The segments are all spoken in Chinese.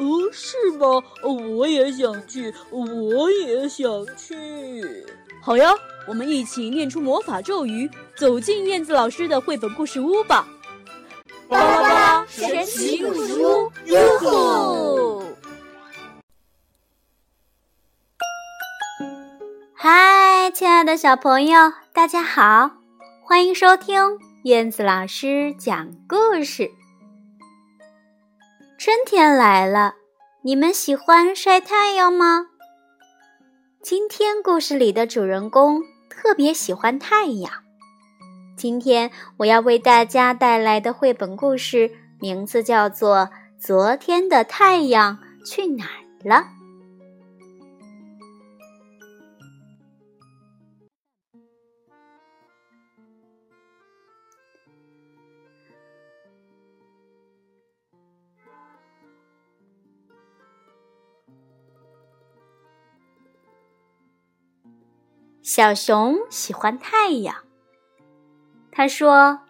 哦，是吗？我也想去，我也想去。好呀，我们一起念出魔法咒语，走进燕子老师的绘本故事屋吧。巴拉巴拉神奇故事屋，哟吼！嗨，亲爱的小朋友，大家好，欢迎收听燕子老师讲故事。春天来了，你们喜欢晒太阳吗？今天故事里的主人公特别喜欢太阳。今天我要为大家带来的绘本故事名字叫做《昨天的太阳去哪儿了》。小熊喜欢太阳。他说：“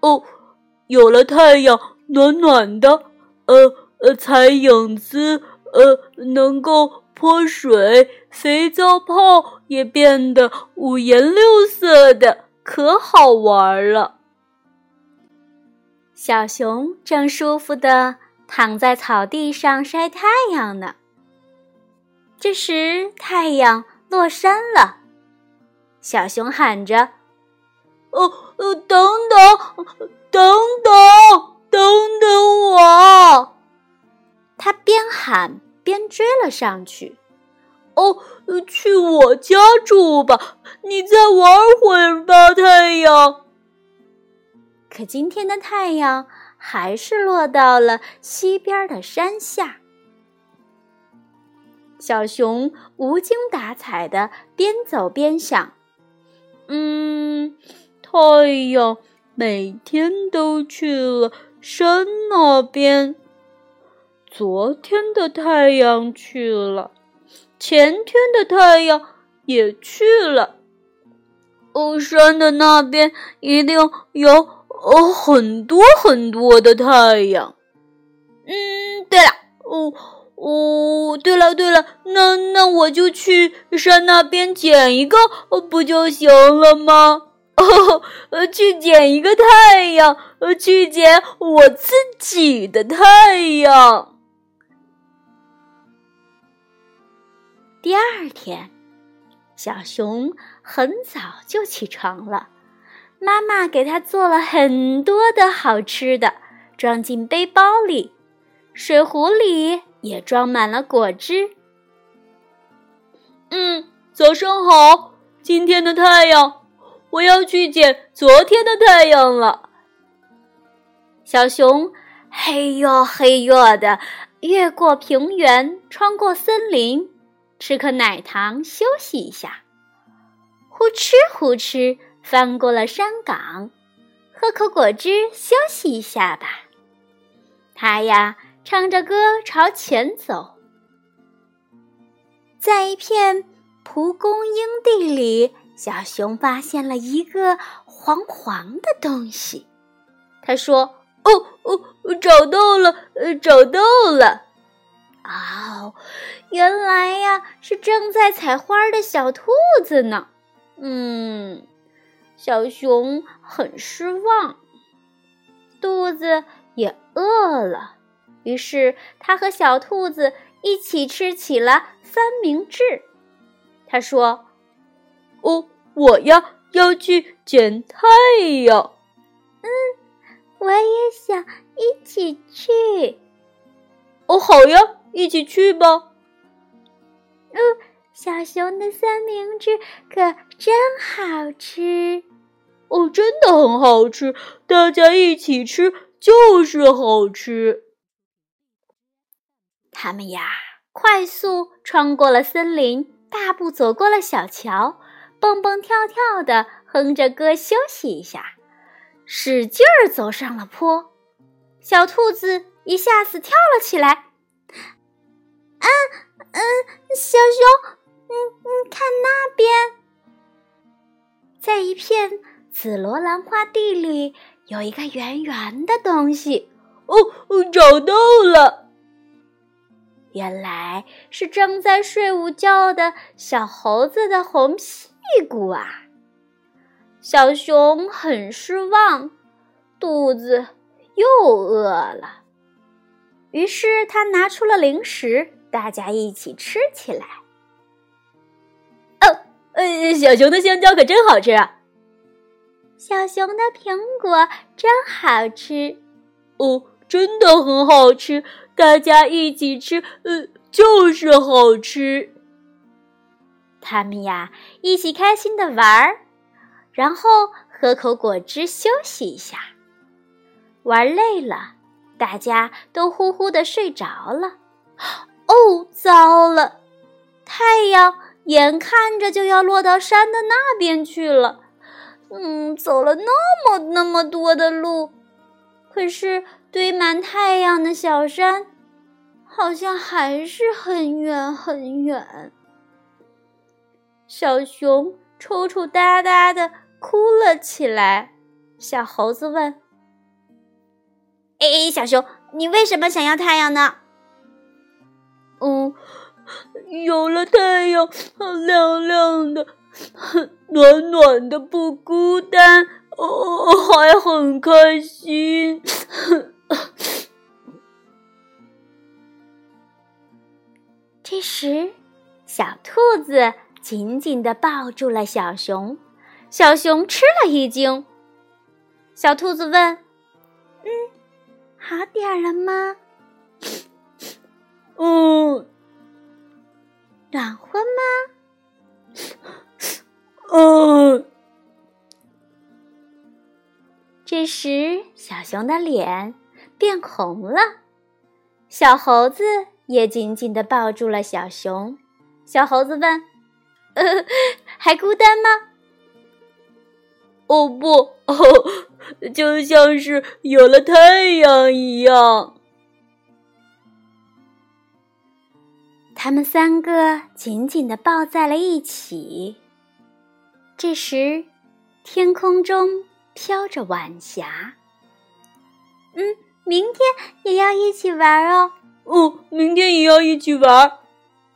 哦，有了太阳，暖暖的，呃呃，踩影子，呃，能够泼水，肥皂泡也变得五颜六色的，可好玩了。”小熊正舒服的躺在草地上晒太阳呢。这时，太阳落山了，小熊喊着。哦哦，等等，等等，等等我！他边喊边追了上去。哦，去我家住吧，你再玩会儿吧，太阳。可今天的太阳还是落到了西边的山下。小熊无精打采的边走边想：“嗯。”太阳每天都去了山那边。昨天的太阳去了，前天的太阳也去了。哦，山的那边一定有哦很多很多的太阳。嗯，对了，哦哦，对了对了，那那我就去山那边捡一个，不就行了吗？哦，去捡一个太阳，呃，去捡我自己的太阳。第二天，小熊很早就起床了，妈妈给他做了很多的好吃的，装进背包里，水壶里也装满了果汁。嗯，早上好，今天的太阳。我要去捡昨天的太阳了。小熊嘿哟嘿哟的越过平原，穿过森林，吃颗奶糖休息一下。呼哧呼哧翻过了山岗，喝口果汁休息一下吧。他呀唱着歌朝前走，在一片蒲公英地里。小熊发现了一个黄黄的东西，他说：“哦哦，找到了，找到了！哦，原来呀是正在采花的小兔子呢。嗯，小熊很失望，肚子也饿了，于是他和小兔子一起吃起了三明治。他说。”哦，我呀要去捡太阳。嗯，我也想一起去。哦，好呀，一起去吧。嗯，小熊的三明治可真好吃。哦，真的很好吃，大家一起吃就是好吃。他们呀，快速穿过了森林，大步走过了小桥，蹦蹦跳跳的哼着歌休息一下，使劲儿走上了坡。小兔子一下子跳了起来，嗯嗯，小熊，嗯嗯，看那边，在一片紫罗兰花地里，有一个圆圆的东西。哦，找到了！原来是正在睡午觉的小猴子的红屁股啊！小熊很失望，肚子。又饿了，于是他拿出了零食，大家一起吃起来。哦，呃，小熊的香蕉可真好吃啊！小熊的苹果真好吃，哦，真的很好吃，大家一起吃，呃，就是好吃。他们呀，一起开心的玩儿，然后喝口果汁休息一下。玩累了，大家都呼呼的睡着了。哦，糟了！太阳眼看着就要落到山的那边去了。嗯，走了那么那么多的路，可是堆满太阳的小山，好像还是很远很远。小熊抽抽搭搭的哭了起来。小猴子问。哎，小熊，你为什么想要太阳呢？嗯，有了太阳，亮亮的，暖暖的，不孤单，哦，还很开心。这时，小兔子紧紧的抱住了小熊，小熊吃了一惊。小兔子问：“嗯？”好点了吗？嗯，暖和吗？嗯。这时，小熊的脸变红了，小猴子也紧紧的抱住了小熊。小猴子问：“呃，还孤单吗？”哦不，哦，就像是有了太阳一样。他们三个紧紧的抱在了一起。这时，天空中飘着晚霞。嗯，明天也要一起玩哦。哦，明天也要一起玩。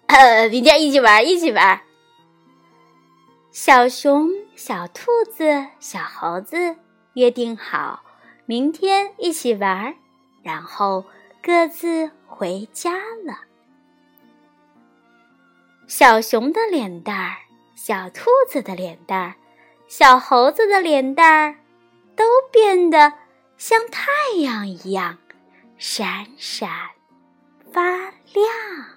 呃，明天一起玩，一起玩。小熊、小兔子、小猴子约定好，明天一起玩，然后各自回家了。小熊的脸蛋儿、小兔子的脸蛋儿、小猴子的脸蛋儿，都变得像太阳一样闪闪发亮。